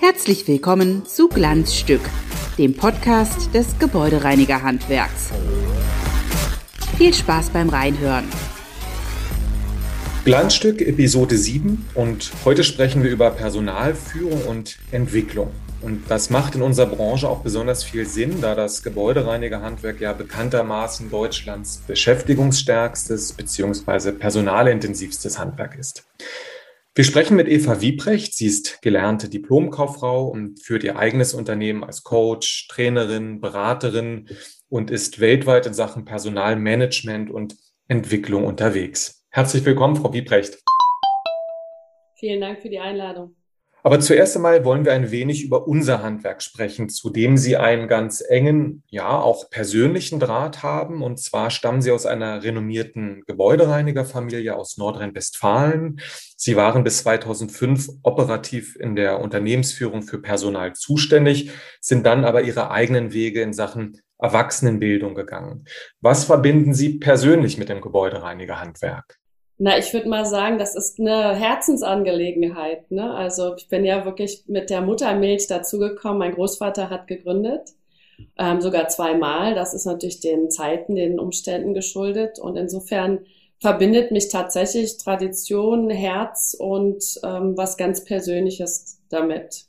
Herzlich willkommen zu Glanzstück, dem Podcast des Gebäudereinigerhandwerks. Viel Spaß beim Reinhören. Glanzstück Episode 7 und heute sprechen wir über Personalführung und Entwicklung. Und das macht in unserer Branche auch besonders viel Sinn, da das Gebäudereinigerhandwerk ja bekanntermaßen Deutschlands beschäftigungsstärkstes bzw. personalintensivstes Handwerk ist. Wir sprechen mit Eva Wiebrecht. Sie ist gelernte Diplomkauffrau und führt ihr eigenes Unternehmen als Coach, Trainerin, Beraterin und ist weltweit in Sachen Personalmanagement und Entwicklung unterwegs. Herzlich willkommen, Frau Wiebrecht. Vielen Dank für die Einladung. Aber zuerst einmal wollen wir ein wenig über unser Handwerk sprechen, zu dem Sie einen ganz engen, ja auch persönlichen Draht haben. Und zwar stammen Sie aus einer renommierten Gebäudereinigerfamilie aus Nordrhein-Westfalen. Sie waren bis 2005 operativ in der Unternehmensführung für Personal zuständig, sind dann aber Ihre eigenen Wege in Sachen Erwachsenenbildung gegangen. Was verbinden Sie persönlich mit dem Gebäudereinigerhandwerk? Na, ich würde mal sagen, das ist eine Herzensangelegenheit. Ne? Also ich bin ja wirklich mit der Muttermilch dazugekommen. Mein Großvater hat gegründet, ähm, sogar zweimal. Das ist natürlich den Zeiten, den Umständen geschuldet. Und insofern verbindet mich tatsächlich Tradition, Herz und ähm, was ganz Persönliches damit.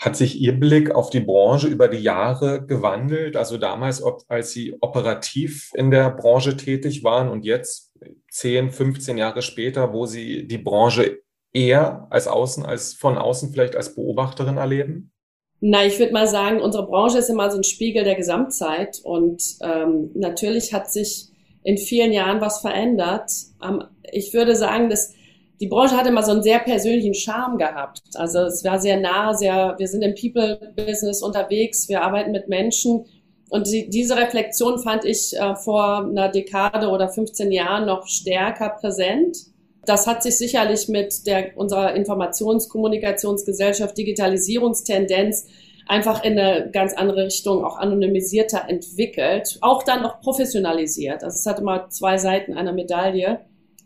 Hat sich Ihr Blick auf die Branche über die Jahre gewandelt? Also damals, als Sie operativ in der Branche tätig waren und jetzt 10, 15 Jahre später, wo Sie die Branche eher als außen, als von außen vielleicht als Beobachterin erleben? Na, ich würde mal sagen, unsere Branche ist immer so ein Spiegel der Gesamtzeit und ähm, natürlich hat sich in vielen Jahren was verändert. Ähm, ich würde sagen, dass die Branche hatte immer so einen sehr persönlichen Charme gehabt. Also es war sehr nah, sehr, wir sind im People-Business unterwegs, wir arbeiten mit Menschen und die, diese Reflexion fand ich äh, vor einer Dekade oder 15 Jahren noch stärker präsent. Das hat sich sicherlich mit der, unserer Informationskommunikationsgesellschaft, Digitalisierungstendenz einfach in eine ganz andere Richtung, auch anonymisierter entwickelt, auch dann noch professionalisiert. Also es hat immer zwei Seiten einer Medaille.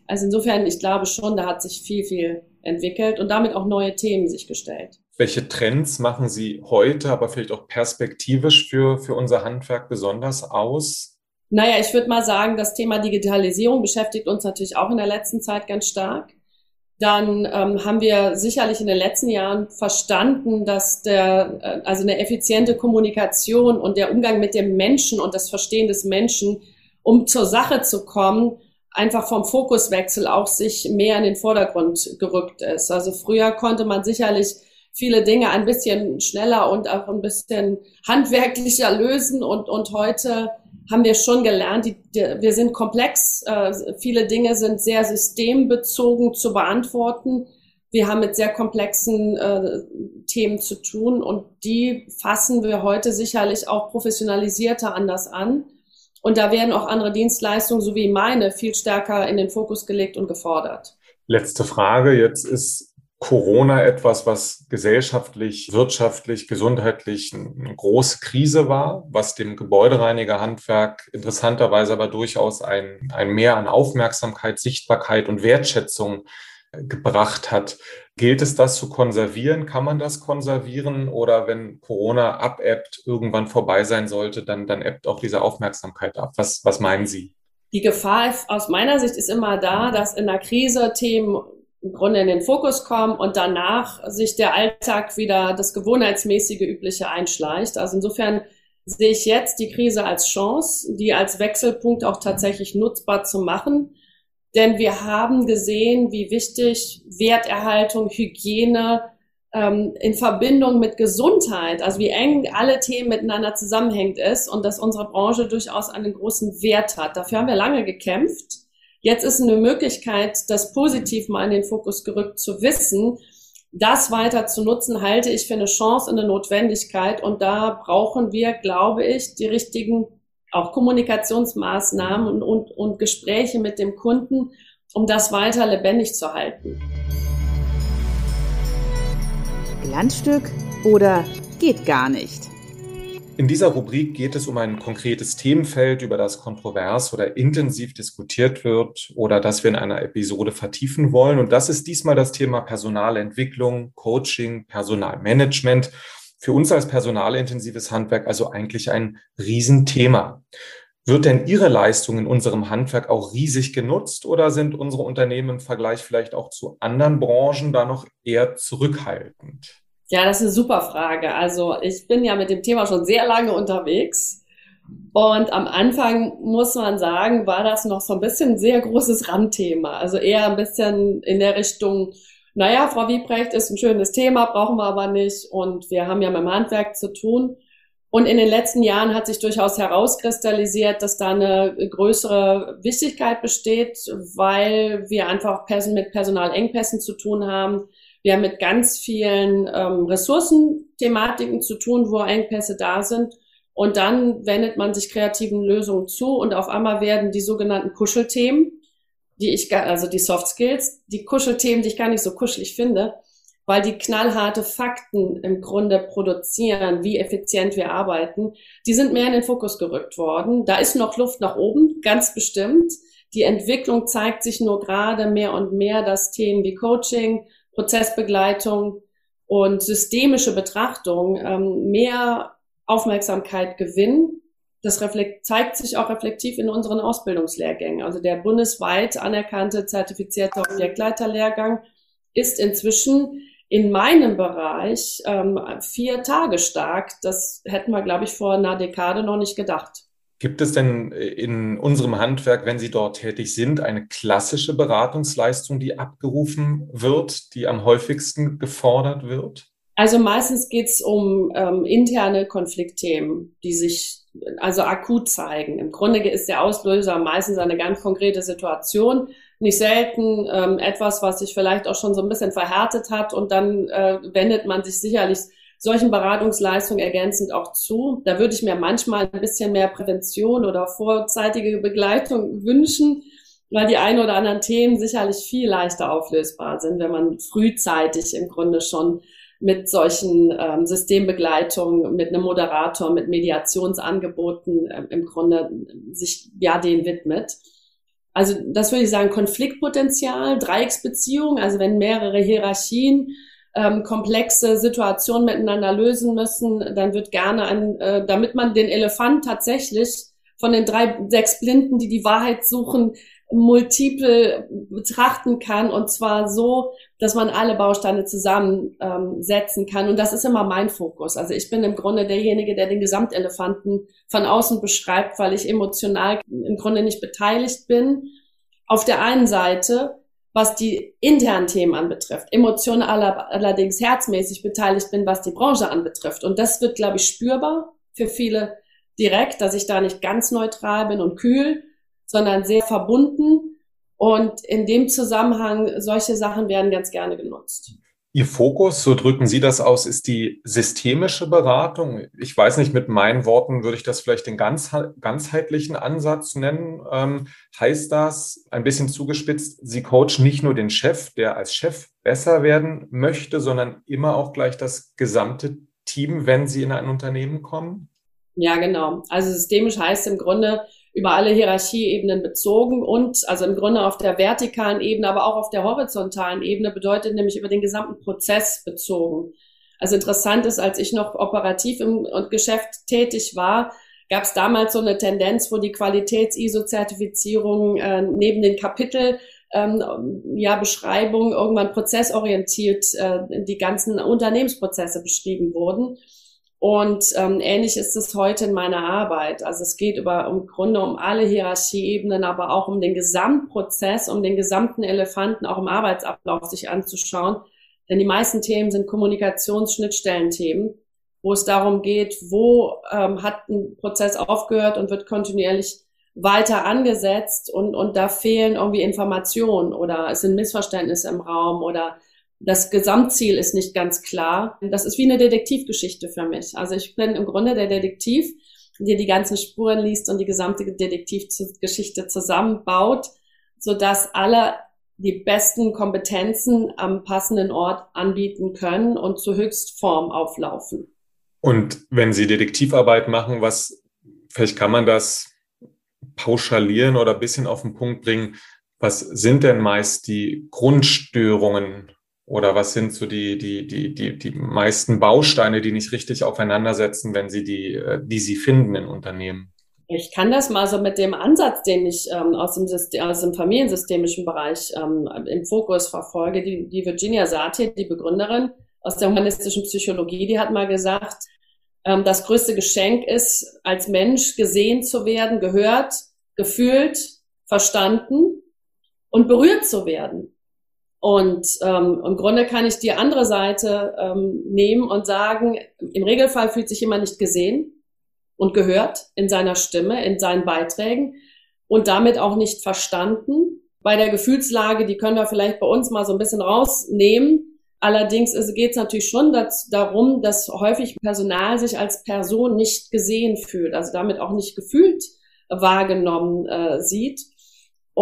Also insofern, ich glaube schon, da hat sich viel, viel entwickelt und damit auch neue Themen sich gestellt. Welche Trends machen Sie heute, aber vielleicht auch perspektivisch für, für unser Handwerk besonders aus? Naja, ich würde mal sagen, das Thema Digitalisierung beschäftigt uns natürlich auch in der letzten Zeit ganz stark. Dann ähm, haben wir sicherlich in den letzten Jahren verstanden, dass der, äh, also eine effiziente Kommunikation und der Umgang mit dem Menschen und das Verstehen des Menschen, um zur Sache zu kommen, einfach vom Fokuswechsel auch sich mehr in den Vordergrund gerückt ist. Also früher konnte man sicherlich viele Dinge ein bisschen schneller und auch ein bisschen handwerklicher lösen. Und, und heute haben wir schon gelernt, die, die, wir sind komplex. Äh, viele Dinge sind sehr systembezogen zu beantworten. Wir haben mit sehr komplexen äh, Themen zu tun und die fassen wir heute sicherlich auch professionalisierter anders an. Und da werden auch andere Dienstleistungen, so wie meine, viel stärker in den Fokus gelegt und gefordert. Letzte Frage. Jetzt ist Corona etwas, was gesellschaftlich, wirtschaftlich, gesundheitlich eine große Krise war, was dem Gebäudereinigerhandwerk interessanterweise aber durchaus ein, ein Mehr an Aufmerksamkeit, Sichtbarkeit und Wertschätzung äh, gebracht hat. Gilt es, das zu konservieren? Kann man das konservieren? Oder wenn Corona abebbt, irgendwann vorbei sein sollte, dann, dann ebbt auch diese Aufmerksamkeit ab? Was, was meinen Sie? Die Gefahr aus meiner Sicht ist immer da, dass in der Krise Themen im Grunde in den Fokus kommen und danach sich der Alltag wieder das gewohnheitsmäßige Übliche einschleicht. Also insofern sehe ich jetzt die Krise als Chance, die als Wechselpunkt auch tatsächlich nutzbar zu machen. Denn wir haben gesehen, wie wichtig Werterhaltung, Hygiene ähm, in Verbindung mit Gesundheit, also wie eng alle Themen miteinander zusammenhängt ist und dass unsere Branche durchaus einen großen Wert hat. Dafür haben wir lange gekämpft. Jetzt ist eine Möglichkeit, das positiv mal in den Fokus gerückt zu wissen. Das weiter zu nutzen, halte ich für eine Chance und eine Notwendigkeit. Und da brauchen wir, glaube ich, die richtigen auch Kommunikationsmaßnahmen und, und, und Gespräche mit dem Kunden, um das weiter lebendig zu halten. Glanzstück oder geht gar nicht? In dieser Rubrik geht es um ein konkretes Themenfeld, über das kontrovers oder intensiv diskutiert wird oder das wir in einer Episode vertiefen wollen. Und das ist diesmal das Thema Personalentwicklung, Coaching, Personalmanagement. Für uns als personalintensives Handwerk also eigentlich ein Riesenthema. Wird denn Ihre Leistung in unserem Handwerk auch riesig genutzt oder sind unsere Unternehmen im Vergleich vielleicht auch zu anderen Branchen da noch eher zurückhaltend? Ja, das ist eine super Frage. Also ich bin ja mit dem Thema schon sehr lange unterwegs. Und am Anfang muss man sagen, war das noch so ein bisschen ein sehr großes Randthema. Also eher ein bisschen in der Richtung, naja, Frau Wiebrecht ist ein schönes Thema, brauchen wir aber nicht. Und wir haben ja mit dem Handwerk zu tun. Und in den letzten Jahren hat sich durchaus herauskristallisiert, dass da eine größere Wichtigkeit besteht, weil wir einfach mit Personalengpässen zu tun haben wir haben mit ganz vielen ähm, Ressourcenthematiken zu tun, wo Engpässe da sind. Und dann wendet man sich kreativen Lösungen zu und auf einmal werden die sogenannten Kuschelthemen, die ich, also die Soft Skills, die Kuschelthemen, die ich gar nicht so kuschelig finde, weil die knallharte Fakten im Grunde produzieren, wie effizient wir arbeiten, die sind mehr in den Fokus gerückt worden. Da ist noch Luft nach oben, ganz bestimmt. Die Entwicklung zeigt sich nur gerade mehr und mehr, dass Themen wie Coaching, Prozessbegleitung und systemische Betrachtung ähm, mehr Aufmerksamkeit gewinnen. Das reflekt, zeigt sich auch reflektiv in unseren Ausbildungslehrgängen. Also der bundesweit anerkannte zertifizierte Objektleiterlehrgang ist inzwischen in meinem Bereich ähm, vier Tage stark. Das hätten wir, glaube ich, vor einer Dekade noch nicht gedacht. Gibt es denn äh, in unserem Handwerk, wenn Sie dort tätig sind, eine klassische Beratungsleistung, die abgerufen wird, die am häufigsten gefordert wird? Also meistens geht es um ähm, interne Konfliktthemen, die sich also akut zeigen. Im Grunde ist der Auslöser meistens eine ganz konkrete Situation, nicht selten ähm, etwas, was sich vielleicht auch schon so ein bisschen verhärtet hat und dann äh, wendet man sich sicherlich solchen Beratungsleistungen ergänzend auch zu. Da würde ich mir manchmal ein bisschen mehr Prävention oder vorzeitige Begleitung wünschen, weil die ein oder anderen Themen sicherlich viel leichter auflösbar sind, wenn man frühzeitig im Grunde schon mit solchen ähm, Systembegleitungen, mit einem Moderator, mit Mediationsangeboten äh, im Grunde sich ja den widmet. Also das würde ich sagen, Konfliktpotenzial, Dreiecksbeziehung, also wenn mehrere Hierarchien ähm, komplexe Situationen miteinander lösen müssen, dann wird gerne ein, äh, damit man den Elefant tatsächlich von den drei, sechs Blinden, die die Wahrheit suchen, multiple betrachten kann und zwar so, dass man alle Bausteine zusammensetzen ähm, kann. Und das ist immer mein Fokus. Also ich bin im Grunde derjenige, der den Gesamtelefanten von außen beschreibt, weil ich emotional im Grunde nicht beteiligt bin. Auf der einen Seite was die internen Themen anbetrifft, emotional allerdings herzmäßig beteiligt bin, was die Branche anbetrifft. Und das wird, glaube ich, spürbar für viele direkt, dass ich da nicht ganz neutral bin und kühl, sondern sehr verbunden. Und in dem Zusammenhang, solche Sachen werden ganz gerne genutzt. Ihr Fokus, so drücken Sie das aus, ist die systemische Beratung. Ich weiß nicht, mit meinen Worten würde ich das vielleicht den ganz, ganzheitlichen Ansatz nennen. Ähm, heißt das, ein bisschen zugespitzt, Sie coachen nicht nur den Chef, der als Chef besser werden möchte, sondern immer auch gleich das gesamte Team, wenn Sie in ein Unternehmen kommen? Ja, genau. Also systemisch heißt im Grunde, über alle Hierarchieebenen bezogen und also im Grunde auf der vertikalen Ebene, aber auch auf der horizontalen Ebene bedeutet nämlich über den gesamten Prozess bezogen. Also interessant ist, als ich noch operativ im Geschäft tätig war, gab es damals so eine Tendenz, wo die Qualitäts-ISO-Zertifizierung äh, neben den Kapitel ähm, ja, Beschreibungen irgendwann prozessorientiert äh, die ganzen Unternehmensprozesse beschrieben wurden. Und ähm, ähnlich ist es heute in meiner Arbeit. Also es geht über im Grunde um alle Hierarchieebenen, aber auch um den Gesamtprozess, um den gesamten Elefanten auch im Arbeitsablauf sich anzuschauen. Denn die meisten Themen sind Kommunikationsschnittstellenthemen, wo es darum geht, wo ähm, hat ein Prozess aufgehört und wird kontinuierlich weiter angesetzt und, und da fehlen irgendwie Informationen oder es sind Missverständnisse im Raum oder das Gesamtziel ist nicht ganz klar. Das ist wie eine Detektivgeschichte für mich. Also ich bin im Grunde der Detektiv, der die ganzen Spuren liest und die gesamte Detektivgeschichte zusammenbaut, sodass alle die besten Kompetenzen am passenden Ort anbieten können und zur Höchstform auflaufen. Und wenn Sie Detektivarbeit machen, was, vielleicht kann man das pauschalieren oder ein bisschen auf den Punkt bringen, was sind denn meist die Grundstörungen oder was sind so die, die, die, die, die meisten Bausteine, die nicht richtig aufeinandersetzen, wenn Sie die, äh, die Sie finden in Unternehmen? Ich kann das mal so mit dem Ansatz, den ich ähm, aus, dem System, aus dem familiensystemischen Bereich ähm, im Fokus verfolge. Die, die Virginia Satir, die Begründerin aus der humanistischen Psychologie, die hat mal gesagt, ähm, das größte Geschenk ist, als Mensch gesehen zu werden, gehört, gefühlt, verstanden und berührt zu werden. Und ähm, im Grunde kann ich die andere Seite ähm, nehmen und sagen, im Regelfall fühlt sich jemand nicht gesehen und gehört in seiner Stimme, in seinen Beiträgen und damit auch nicht verstanden. Bei der Gefühlslage, die können wir vielleicht bei uns mal so ein bisschen rausnehmen. Allerdings geht es natürlich schon darum, dass häufig Personal sich als Person nicht gesehen fühlt, also damit auch nicht gefühlt wahrgenommen äh, sieht.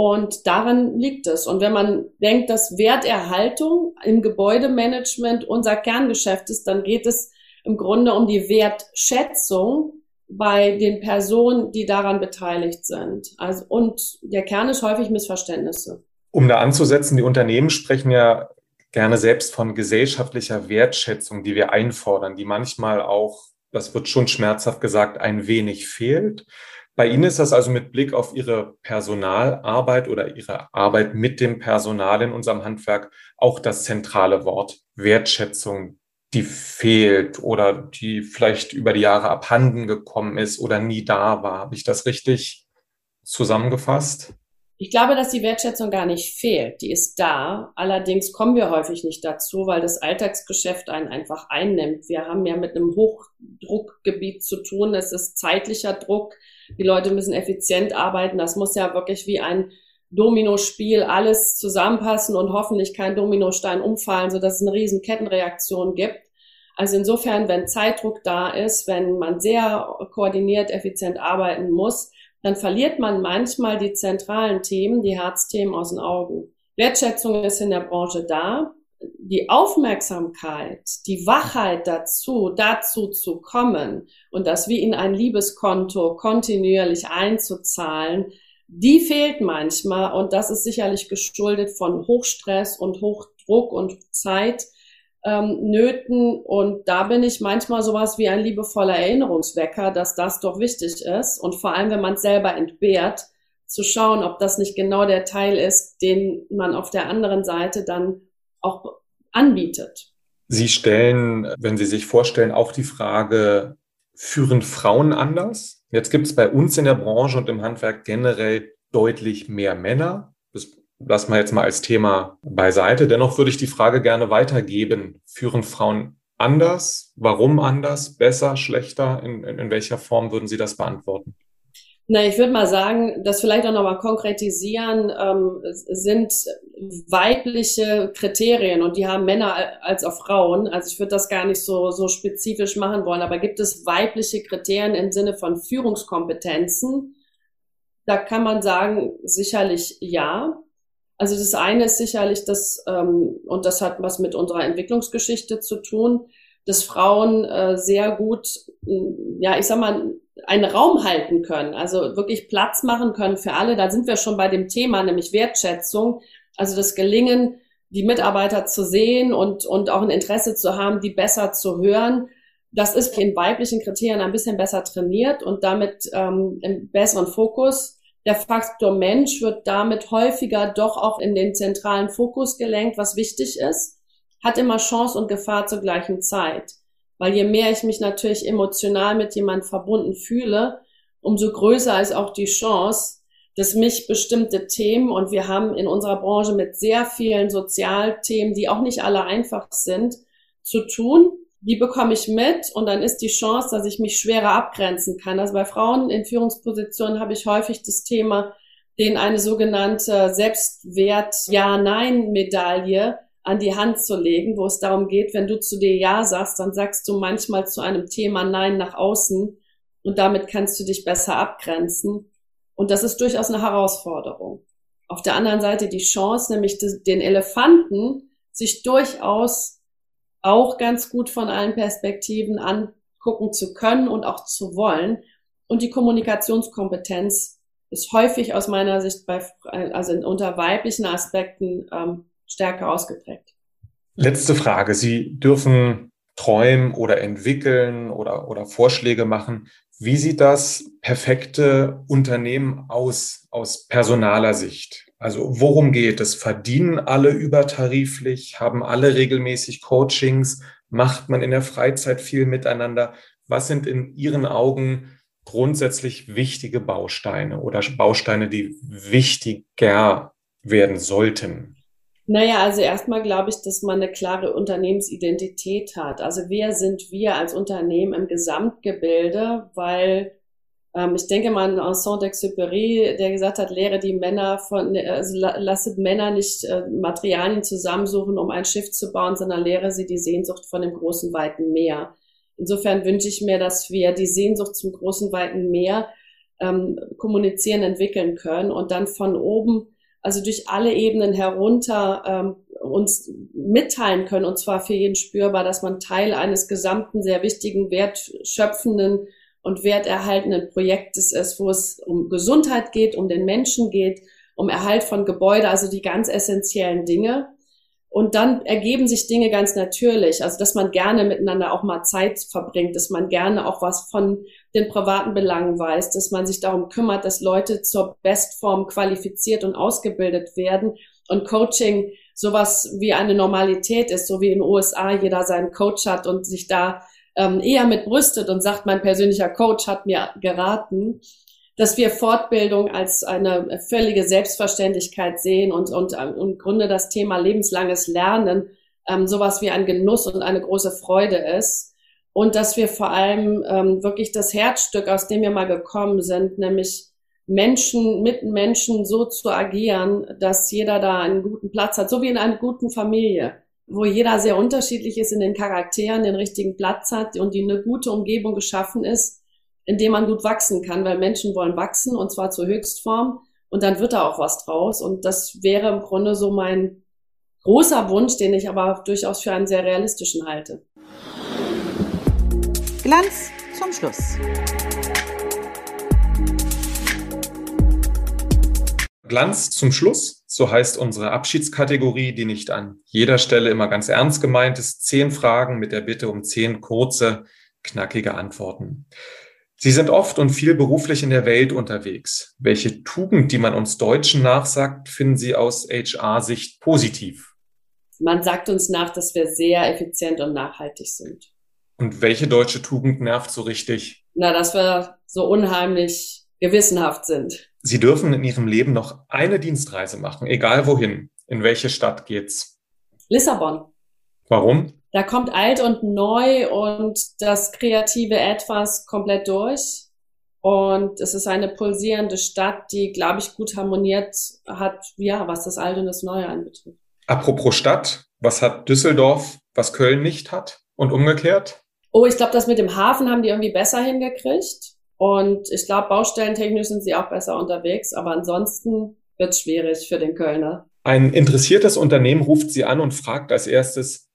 Und daran liegt es. Und wenn man denkt, dass Werterhaltung im Gebäudemanagement unser Kerngeschäft ist, dann geht es im Grunde um die Wertschätzung bei den Personen, die daran beteiligt sind. Also, und der Kern ist häufig Missverständnisse. Um da anzusetzen, die Unternehmen sprechen ja gerne selbst von gesellschaftlicher Wertschätzung, die wir einfordern, die manchmal auch, das wird schon schmerzhaft gesagt, ein wenig fehlt. Bei Ihnen ist das also mit Blick auf Ihre Personalarbeit oder Ihre Arbeit mit dem Personal in unserem Handwerk auch das zentrale Wort Wertschätzung, die fehlt oder die vielleicht über die Jahre abhanden gekommen ist oder nie da war. Habe ich das richtig zusammengefasst? Ich glaube, dass die Wertschätzung gar nicht fehlt. Die ist da. Allerdings kommen wir häufig nicht dazu, weil das Alltagsgeschäft einen einfach einnimmt. Wir haben ja mit einem Hochdruckgebiet zu tun. Es ist zeitlicher Druck. Die Leute müssen effizient arbeiten. Das muss ja wirklich wie ein Dominospiel alles zusammenpassen und hoffentlich kein Dominostein umfallen, sodass es eine riesen Kettenreaktion gibt. Also insofern, wenn Zeitdruck da ist, wenn man sehr koordiniert, effizient arbeiten muss, dann verliert man manchmal die zentralen Themen, die Herzthemen aus den Augen. Wertschätzung ist in der Branche da. Die Aufmerksamkeit, die Wachheit dazu, dazu zu kommen und das wie in ein Liebeskonto kontinuierlich einzuzahlen, die fehlt manchmal und das ist sicherlich geschuldet von Hochstress und Hochdruck und Zeit. Ähm, Nöten und da bin ich manchmal sowas wie ein liebevoller Erinnerungswecker, dass das doch wichtig ist und vor allem, wenn man es selber entbehrt, zu schauen, ob das nicht genau der Teil ist, den man auf der anderen Seite dann auch anbietet. Sie stellen, wenn Sie sich vorstellen, auch die Frage, führen Frauen anders? Jetzt gibt es bei uns in der Branche und im Handwerk generell deutlich mehr Männer. Lassen wir jetzt mal als Thema beiseite. Dennoch würde ich die Frage gerne weitergeben. Führen Frauen anders? Warum anders? Besser? Schlechter? In, in, in welcher Form würden Sie das beantworten? Na, ich würde mal sagen, das vielleicht auch nochmal konkretisieren, ähm, sind weibliche Kriterien und die haben Männer als auch Frauen. Also ich würde das gar nicht so, so spezifisch machen wollen, aber gibt es weibliche Kriterien im Sinne von Führungskompetenzen? Da kann man sagen, sicherlich ja. Also das eine ist sicherlich das, ähm, und das hat was mit unserer Entwicklungsgeschichte zu tun, dass Frauen äh, sehr gut, ja, ich sag mal, einen Raum halten können, also wirklich Platz machen können für alle. Da sind wir schon bei dem Thema, nämlich Wertschätzung. Also das Gelingen, die Mitarbeiter zu sehen und, und auch ein Interesse zu haben, die besser zu hören. Das ist in weiblichen Kriterien ein bisschen besser trainiert und damit ähm, im besseren Fokus. Der Faktor Mensch wird damit häufiger doch auch in den zentralen Fokus gelenkt, was wichtig ist, hat immer Chance und Gefahr zur gleichen Zeit. Weil je mehr ich mich natürlich emotional mit jemandem verbunden fühle, umso größer ist auch die Chance, dass mich bestimmte Themen, und wir haben in unserer Branche mit sehr vielen Sozialthemen, die auch nicht alle einfach sind, zu tun. Die bekomme ich mit und dann ist die Chance, dass ich mich schwerer abgrenzen kann. Also bei Frauen in Führungspositionen habe ich häufig das Thema, denen eine sogenannte Selbstwert-Ja-Nein-Medaille an die Hand zu legen, wo es darum geht, wenn du zu dir Ja sagst, dann sagst du manchmal zu einem Thema Nein nach außen und damit kannst du dich besser abgrenzen. Und das ist durchaus eine Herausforderung. Auf der anderen Seite die Chance, nämlich den Elefanten sich durchaus auch ganz gut von allen Perspektiven gucken zu können und auch zu wollen. Und die Kommunikationskompetenz ist häufig aus meiner Sicht bei, also unter weiblichen Aspekten ähm, stärker ausgeprägt. Letzte Frage. Sie dürfen träumen oder entwickeln oder, oder Vorschläge machen. Wie sieht das perfekte Unternehmen aus, aus personaler Sicht? Also worum geht es? Verdienen alle übertariflich? Haben alle regelmäßig Coachings? Macht man in der Freizeit viel miteinander? Was sind in Ihren Augen grundsätzlich wichtige Bausteine oder Bausteine, die wichtiger werden sollten? Naja, also erstmal glaube ich, dass man eine klare Unternehmensidentität hat. Also wer sind wir als Unternehmen im Gesamtgebilde? Weil ich denke mal an Saint-Exupéry, der gesagt hat, lehre die Männer von, also lasset Männer nicht äh, Materialien zusammensuchen, um ein Schiff zu bauen, sondern lehre sie die Sehnsucht von dem großen, weiten Meer. Insofern wünsche ich mir, dass wir die Sehnsucht zum großen, weiten Meer ähm, kommunizieren, entwickeln können und dann von oben, also durch alle Ebenen herunter ähm, uns mitteilen können, und zwar für jeden spürbar, dass man Teil eines gesamten, sehr wichtigen, wertschöpfenden und werterhaltenden Projektes ist, wo es um Gesundheit geht, um den Menschen geht, um Erhalt von Gebäude, also die ganz essentiellen Dinge. Und dann ergeben sich Dinge ganz natürlich. Also, dass man gerne miteinander auch mal Zeit verbringt, dass man gerne auch was von den privaten Belangen weiß, dass man sich darum kümmert, dass Leute zur Bestform qualifiziert und ausgebildet werden und Coaching sowas wie eine Normalität ist, so wie in den USA jeder seinen Coach hat und sich da ähm, eher mit brüstet und sagt, mein persönlicher Coach hat mir geraten, dass wir Fortbildung als eine völlige Selbstverständlichkeit sehen und, und, und im Grunde das Thema lebenslanges Lernen ähm, sowas wie ein Genuss und eine große Freude ist. Und dass wir vor allem ähm, wirklich das Herzstück, aus dem wir mal gekommen sind, nämlich Menschen mit Menschen so zu agieren, dass jeder da einen guten Platz hat, so wie in einer guten Familie, wo jeder sehr unterschiedlich ist in den Charakteren, den richtigen Platz hat und die eine gute Umgebung geschaffen ist, in dem man gut wachsen kann, weil Menschen wollen wachsen und zwar zur Höchstform und dann wird da auch was draus. Und das wäre im Grunde so mein großer Wunsch, den ich aber durchaus für einen sehr realistischen halte. Glanz zum Schluss. Glanz zum Schluss, so heißt unsere Abschiedskategorie, die nicht an jeder Stelle immer ganz ernst gemeint ist. Zehn Fragen mit der Bitte um zehn kurze, knackige Antworten. Sie sind oft und viel beruflich in der Welt unterwegs. Welche Tugend, die man uns Deutschen nachsagt, finden Sie aus HR-Sicht positiv? Man sagt uns nach, dass wir sehr effizient und nachhaltig sind. Und welche deutsche Tugend nervt so richtig? Na, dass wir so unheimlich gewissenhaft sind. Sie dürfen in Ihrem Leben noch eine Dienstreise machen, egal wohin. In welche Stadt geht's? Lissabon. Warum? Da kommt alt und neu und das kreative Etwas komplett durch. Und es ist eine pulsierende Stadt, die, glaube ich, gut harmoniert hat, ja, was das Alte und das Neue anbetrifft. Apropos Stadt, was hat Düsseldorf, was Köln nicht hat und umgekehrt? Oh, ich glaube, das mit dem Hafen haben die irgendwie besser hingekriegt. Und ich glaube, baustellentechnisch sind sie auch besser unterwegs. Aber ansonsten wird es schwierig für den Kölner. Ein interessiertes Unternehmen ruft Sie an und fragt als erstes,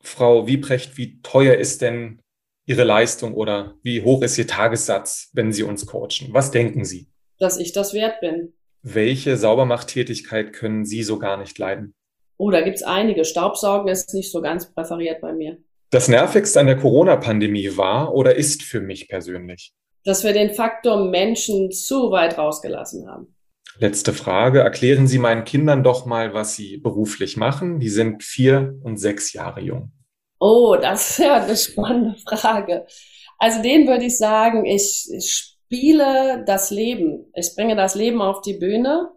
Frau Wiebrecht, wie teuer ist denn Ihre Leistung oder wie hoch ist Ihr Tagessatz, wenn Sie uns coachen? Was denken Sie? Dass ich das wert bin. Welche Saubermachttätigkeit können Sie so gar nicht leiden? Oh, da gibt's einige. Staubsaugen ist nicht so ganz präferiert bei mir. Das Nervigste an der Corona-Pandemie war oder ist für mich persönlich? Dass wir den Faktor Menschen zu weit rausgelassen haben. Letzte Frage. Erklären Sie meinen Kindern doch mal, was Sie beruflich machen. Die sind vier und sechs Jahre jung. Oh, das ist ja eine spannende Frage. Also denen würde ich sagen, ich spiele das Leben. Ich bringe das Leben auf die Bühne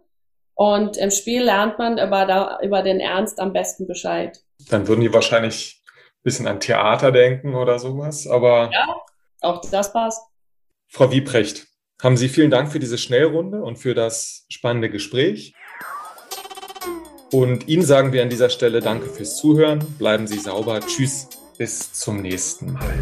und im Spiel lernt man über, da, über den Ernst am besten Bescheid. Dann würden die wahrscheinlich ein bisschen an Theater denken oder sowas, aber. Ja, auch das passt. Frau Wiebrecht, haben Sie vielen Dank für diese Schnellrunde und für das spannende Gespräch. Und Ihnen sagen wir an dieser Stelle Danke fürs Zuhören. Bleiben Sie sauber. Tschüss. Bis zum nächsten Mal.